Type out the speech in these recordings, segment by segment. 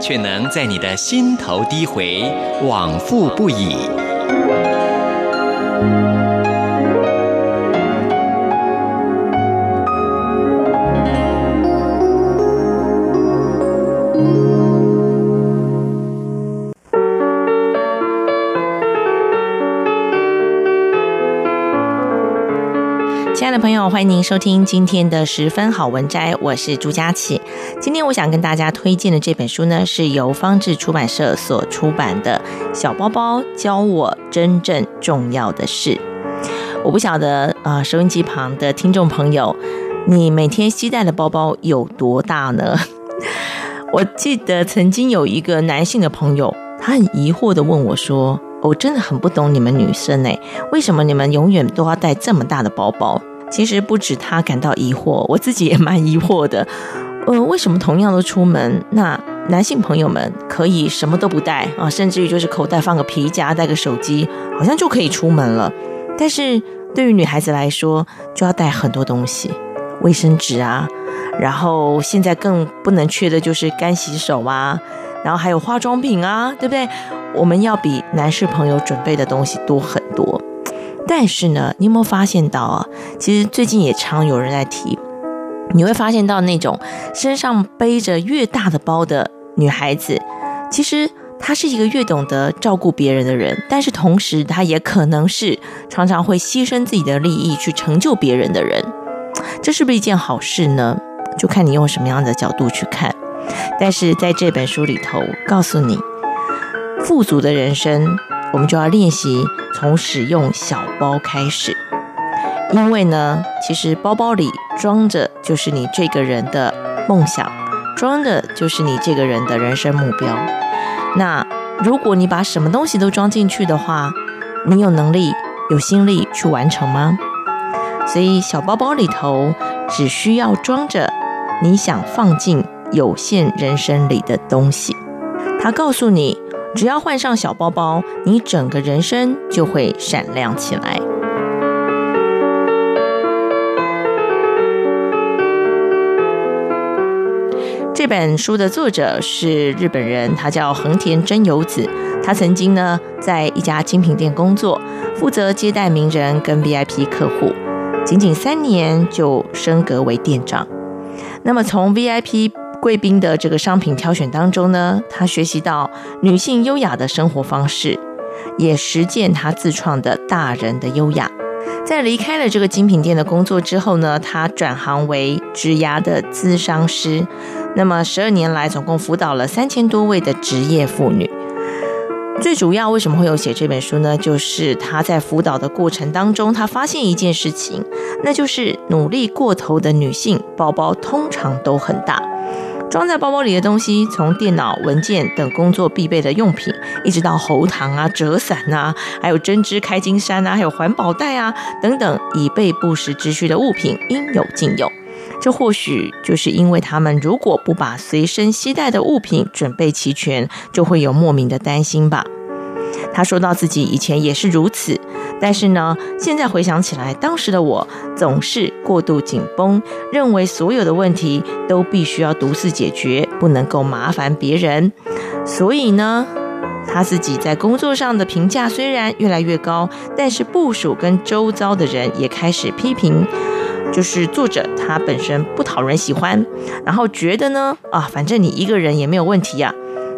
却能在你的心头低回，往复不已。欢迎您收听今天的十分好文摘，我是朱佳琪。今天我想跟大家推荐的这本书呢，是由方志出版社所出版的《小包包教我真正重要的事》。我不晓得啊、收音机旁的听众朋友，你每天携带的包包有多大呢？我记得曾经有一个男性的朋友，他很疑惑地问我说：“我真的很不懂你们女生哎，为什么你们永远都要带这么大的包包？”其实不止他感到疑惑，我自己也蛮疑惑的。呃，为什么同样都出门，那男性朋友们可以什么都不带啊，甚至于就是口袋放个皮夹，带个手机，好像就可以出门了。但是对于女孩子来说，就要带很多东西，卫生纸啊，然后现在更不能缺的就是干洗手啊，然后还有化妆品啊，对不对？我们要比男士朋友准备的东西多很多。但是呢，你有没有发现到啊？其实最近也常有人在提，你会发现到那种身上背着越大的包的女孩子，其实她是一个越懂得照顾别人的人，但是同时她也可能是常常会牺牲自己的利益去成就别人的人。这是不是一件好事呢？就看你用什么样的角度去看。但是在这本书里头，告诉你，富足的人生。我们就要练习从使用小包开始，因为呢，其实包包里装着就是你这个人的梦想，装的就是你这个人的人生目标。那如果你把什么东西都装进去的话，你有能力、有心力去完成吗？所以小包包里头只需要装着你想放进有限人生里的东西。它告诉你。只要换上小包包，你整个人生就会闪亮起来。这本书的作者是日本人，他叫横田真由子。他曾经呢在一家精品店工作，负责接待名人跟 VIP 客户，仅仅三年就升格为店长。那么从 VIP 贵宾的这个商品挑选当中呢，他学习到女性优雅的生活方式，也实践他自创的大人的优雅。在离开了这个精品店的工作之后呢，他转行为职涯的咨商师。那么十二年来，总共辅导了三千多位的职业妇女。最主要为什么会有写这本书呢？就是他在辅导的过程当中，他发现一件事情，那就是努力过头的女性包包通常都很大。装在包包里的东西，从电脑、文件等工作必备的用品，一直到喉糖啊、折伞啊，还有针织开襟衫啊，还有环保袋啊等等，以备不时之需的物品，应有尽有。这或许就是因为他们如果不把随身携带的物品准备齐全，就会有莫名的担心吧。他说到自己以前也是如此。但是呢，现在回想起来，当时的我总是过度紧绷，认为所有的问题都必须要独自解决，不能够麻烦别人。所以呢，他自己在工作上的评价虽然越来越高，但是部属跟周遭的人也开始批评，就是作者他本身不讨人喜欢，然后觉得呢，啊，反正你一个人也没有问题呀。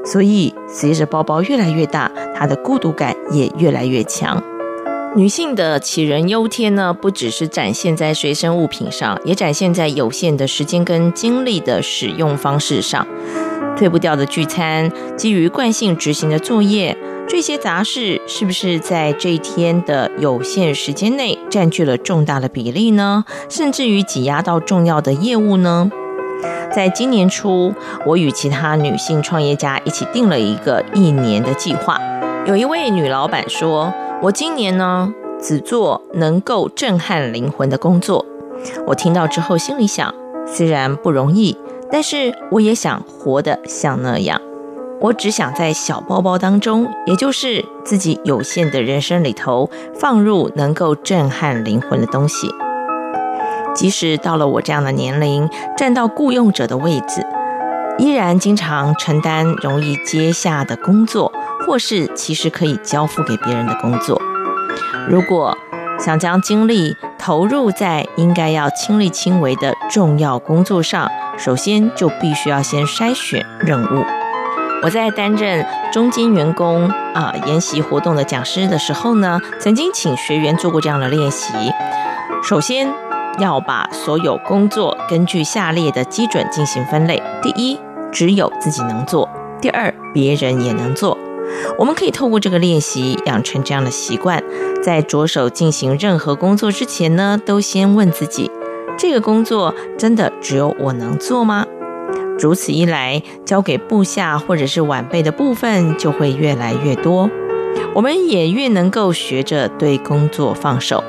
所以随着包包越来越大，她的孤独感也越来越强。女性的杞人忧天呢，不只是展现在随身物品上，也展现在有限的时间跟精力的使用方式上。退不掉的聚餐，基于惯性执行的作业，这些杂事是不是在这一天的有限时间内占据了重大的比例呢？甚至于挤压到重要的业务呢？在今年初，我与其他女性创业家一起定了一个一年的计划。有一位女老板说：“我今年呢，只做能够震撼灵魂的工作。”我听到之后，心里想：虽然不容易，但是我也想活得像那样。我只想在小包包当中，也就是自己有限的人生里头，放入能够震撼灵魂的东西。即使到了我这样的年龄，站到雇用者的位置，依然经常承担容易接下的工作，或是其实可以交付给别人的工作。如果想将精力投入在应该要亲力亲为的重要工作上，首先就必须要先筛选任务。我在担任中坚员工啊研习活动的讲师的时候呢，曾经请学员做过这样的练习。首先要把所有工作根据下列的基准进行分类：第一，只有自己能做；第二，别人也能做。我们可以透过这个练习养成这样的习惯，在着手进行任何工作之前呢，都先问自己：这个工作真的只有我能做吗？如此一来，交给部下或者是晚辈的部分就会越来越多，我们也越能够学着对工作放手。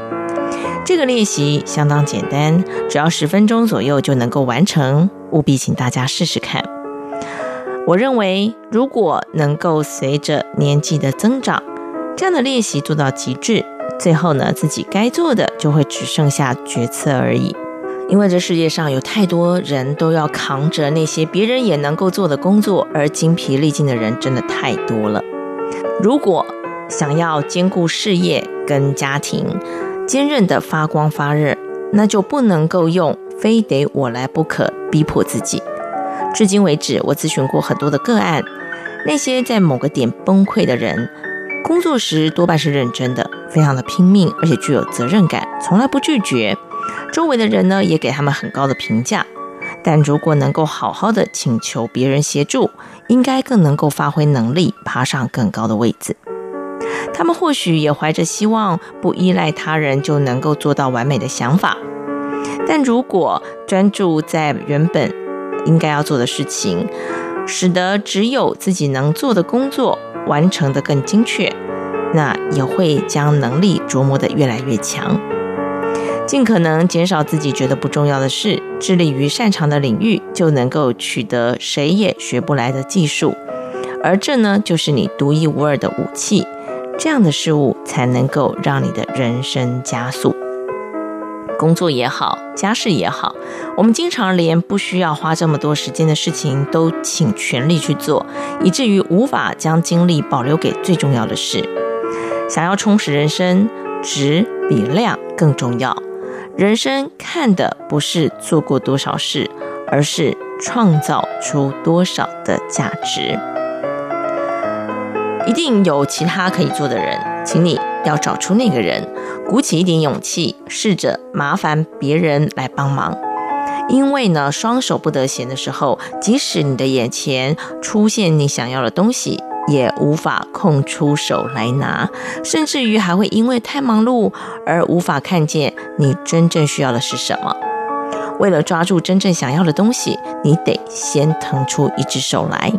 这个练习相当简单，只要十分钟左右就能够完成，务必请大家试试看。我认为，如果能够随着年纪的增长，这样的练习做到极致，最后呢，自己该做的就会只剩下决策而已。因为这世界上有太多人都要扛着那些别人也能够做的工作，而精疲力尽的人真的太多了。如果想要兼顾事业跟家庭，坚韧的发光发热，那就不能够用非得我来不可逼迫自己。至今为止，我咨询过很多的个案，那些在某个点崩溃的人，工作时多半是认真的，非常的拼命，而且具有责任感，从来不拒绝。周围的人呢，也给他们很高的评价。但如果能够好好的请求别人协助，应该更能够发挥能力，爬上更高的位置。他们或许也怀着希望，不依赖他人就能够做到完美的想法。但如果专注在原本应该要做的事情，使得只有自己能做的工作完成得更精确，那也会将能力琢磨得越来越强。尽可能减少自己觉得不重要的事，致力于擅长的领域，就能够取得谁也学不来的技术，而这呢，就是你独一无二的武器。这样的事物才能够让你的人生加速。工作也好，家事也好，我们经常连不需要花这么多时间的事情都请全力去做，以至于无法将精力保留给最重要的事。想要充实人生，质比量更重要。人生看的不是做过多少事，而是创造出多少的价值。一定有其他可以做的人，请你要找出那个人，鼓起一点勇气，试着麻烦别人来帮忙。因为呢，双手不得闲的时候，即使你的眼前出现你想要的东西，也无法空出手来拿，甚至于还会因为太忙碌而无法看见你真正需要的是什么。为了抓住真正想要的东西，你得先腾出一只手来。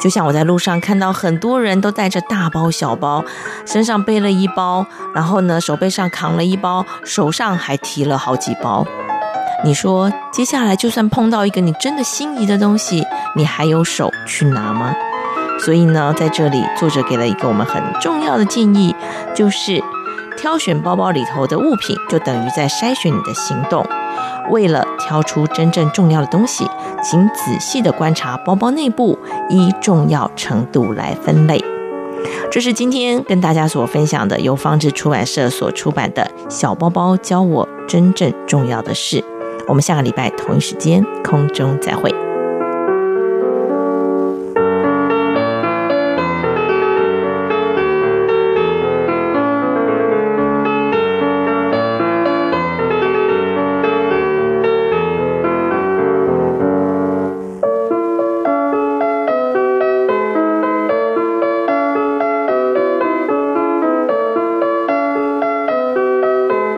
就像我在路上看到很多人都带着大包小包，身上背了一包，然后呢，手背上扛了一包，手上还提了好几包。你说，接下来就算碰到一个你真的心仪的东西，你还有手去拿吗？所以呢，在这里，作者给了一个我们很重要的建议，就是挑选包包里头的物品，就等于在筛选你的行动。为了挑出真正重要的东西，请仔细的观察包包内部，依重要程度来分类。这是今天跟大家所分享的，由方志出版社所出版的《小包包教我真正重要的事》。我们下个礼拜同一时间空中再会。